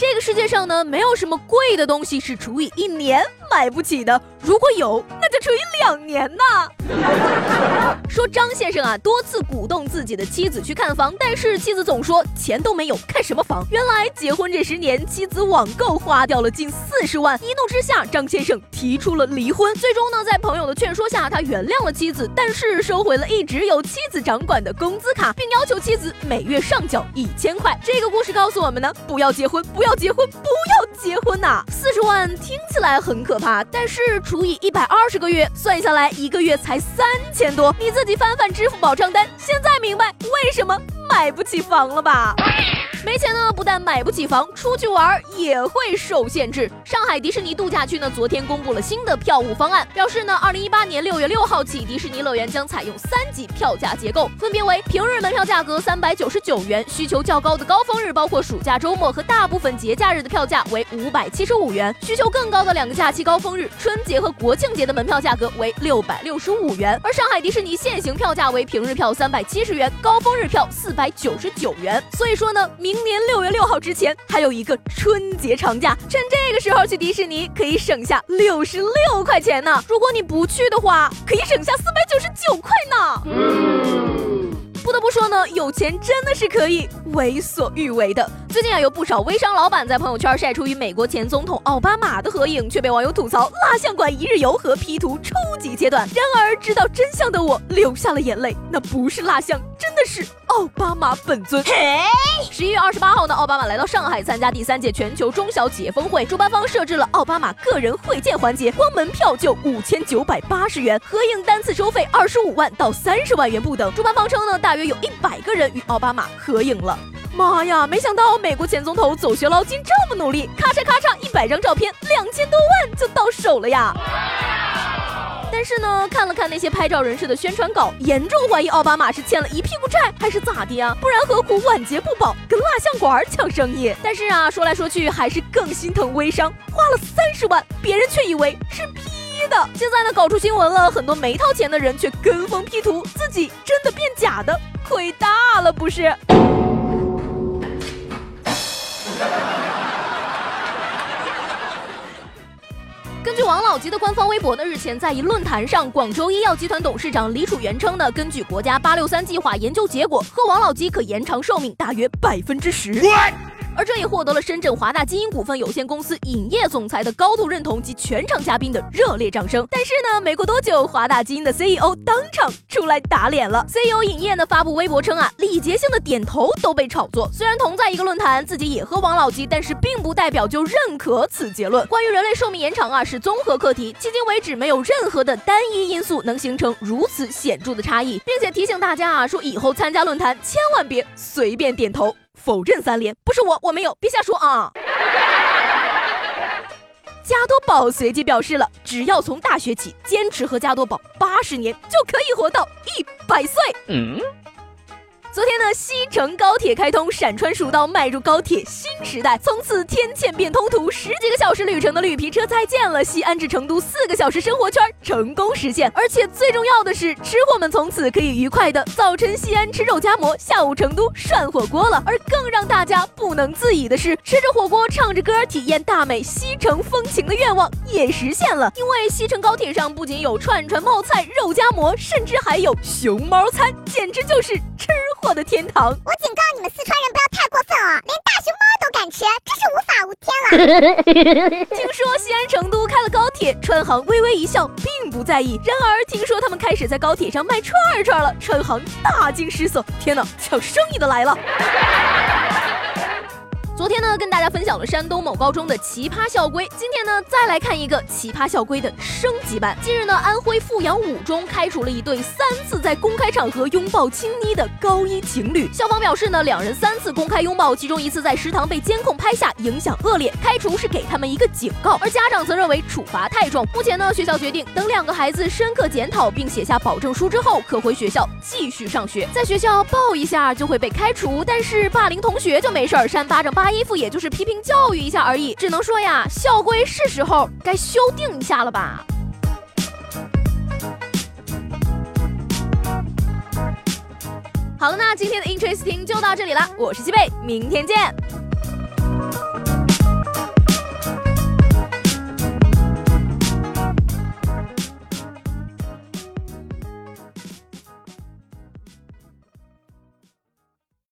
这个世界上呢，没有什么贵的东西是除以一年买不起的。如果有，那就除以两年呢。说张先生啊，多次鼓动自己的妻子去看房，但是妻子总说钱都没有，看什么房？原来结婚这十年，妻子网购花掉了近四十万。一怒之下，张先生提出了离婚。最终呢，在朋友的劝说下，他原谅了妻子，但是收回了一直由妻子掌管的工资卡，并要求妻子每月上缴一千块。这个故事告诉我们呢，不要结婚，不要结婚，不要结婚呐！四十万听起来很可怕，但是除以一百二十个月，算下来一个月才三千多。你自己翻翻支付宝账单，现在明白为什么买不起房了吧？没钱呢，不但买不起房，出去玩也会受限制。上海迪士尼度假区呢，昨天公布了新的票务方案，表示呢，二零一八年六月六号起，迪士尼乐园将采用三级票价结构，分别为平日门票价格三百九十九元，需求较高的高峰日，包括暑假、周末和大部分节假日的票价为五百七十五元，需求更高的两个假期高峰日，春节和国庆节的门票价格为六百六十五元。而上海迪士尼现行票价为平日票三百七十元，高峰日票四百九十九元。所以说呢，明年六月六号之前还有一个春节长假，趁这个时候去迪士尼可以省下六十六块钱呢。如果你不去的话，可以省下四百九十九块呢。不得不说呢，有钱真的是可以为所欲为的。最近啊，有不少微商老板在朋友圈晒出与美国前总统奥巴马的合影，却被网友吐槽蜡像馆一日游和 P 图初级阶段。然而知道真相的我流下了眼泪，那不是蜡像，是奥巴马本尊。十一月二十八号呢，奥巴马来到上海参加第三届全球中小企业峰会，主办方设置了奥巴马个人会见环节，光门票就五千九百八十元，合影单次收费二十五万到三十万元不等。主办方称呢，大约有一百个人与奥巴马合影了。妈呀！没想到美国前总统走学捞金这么努力，咔嚓咔嚓，一百张照片，两千多万就到手了呀！但是呢，看了看那些拍照人士的宣传稿，严重怀疑奥巴马是欠了一屁股债，还是咋的呀？不然何苦晚节不保，跟蜡像馆抢生意？但是啊，说来说去，还是更心疼微商，花了三十万，别人却以为是 P 的。现在呢，搞出新闻了，很多没掏钱的人却跟风 P 图，自己真的变假的，亏大了不是？根据王老吉的官方微博呢，日前在一论坛上，广州医药集团董事长李楚元称呢，根据国家八六三计划研究结果，喝王老吉可延长寿命大约百分之十。而这也获得了深圳华大基因股份有限公司影业总裁的高度认同及全场嘉宾的热烈掌声。但是呢，没过多久，华大基因的 CEO 当场出来打脸了。CEO 影业呢发布微博称啊，礼节性的点头都被炒作。虽然同在一个论坛，自己也喝王老吉，但是并不代表就认可此结论。关于人类寿命延长啊，是综合课题，迄今为止没有任何的单一因素能形成如此显著的差异，并且提醒大家啊，说以后参加论坛千万别随便点头。否认三连，不是我，我没有，别瞎说啊！加多宝随即表示了，只要从大学起坚持喝加多宝八十年，就可以活到一百岁。西成高铁开通，陕川蜀道迈入高铁新时代，从此天堑变通途，十几个小时旅程的绿皮车再见了，西安至成都四个小时生活圈成功实现，而且最重要的是，吃货们从此可以愉快的早晨西安吃肉夹馍，下午成都涮火锅了。而更让大家不能自已的是，吃着火锅唱着歌体验大美西城风情的愿望也实现了，因为西成高铁上不仅有串串冒菜、肉夹馍，甚至还有熊猫餐，简直就是吃。货的天堂！我警告你们四川人不要太过分哦，连大熊猫都敢吃，真是无法无天了。听说西安成都开了高铁，川航微微一笑，并不在意。然而听说他们开始在高铁上卖串串了，川航大惊失色，天哪，抢生意的来了！昨天呢，跟大家分享了山东某高中的奇葩校规，今天呢，再来看一个奇葩校规的升级版。近日呢，安徽阜阳五中开除了一对三次在公开场合拥抱亲昵的高一情侣。校方表示呢，两人三次公开拥抱，其中一次在食堂被监控拍下，影响恶劣，开除是给他们一个警告。而家长则认为处罚太重。目前呢，学校决定等两个孩子深刻检讨并写下保证书之后，可回学校继续上学。在学校抱一下就会被开除，但是霸凌同学就没事儿，扇巴掌巴衣服也就是批评教育一下而已，只能说呀，校规是时候该修订一下了吧。好了，那今天的 Interesting 就到这里了，我是西贝，明天见。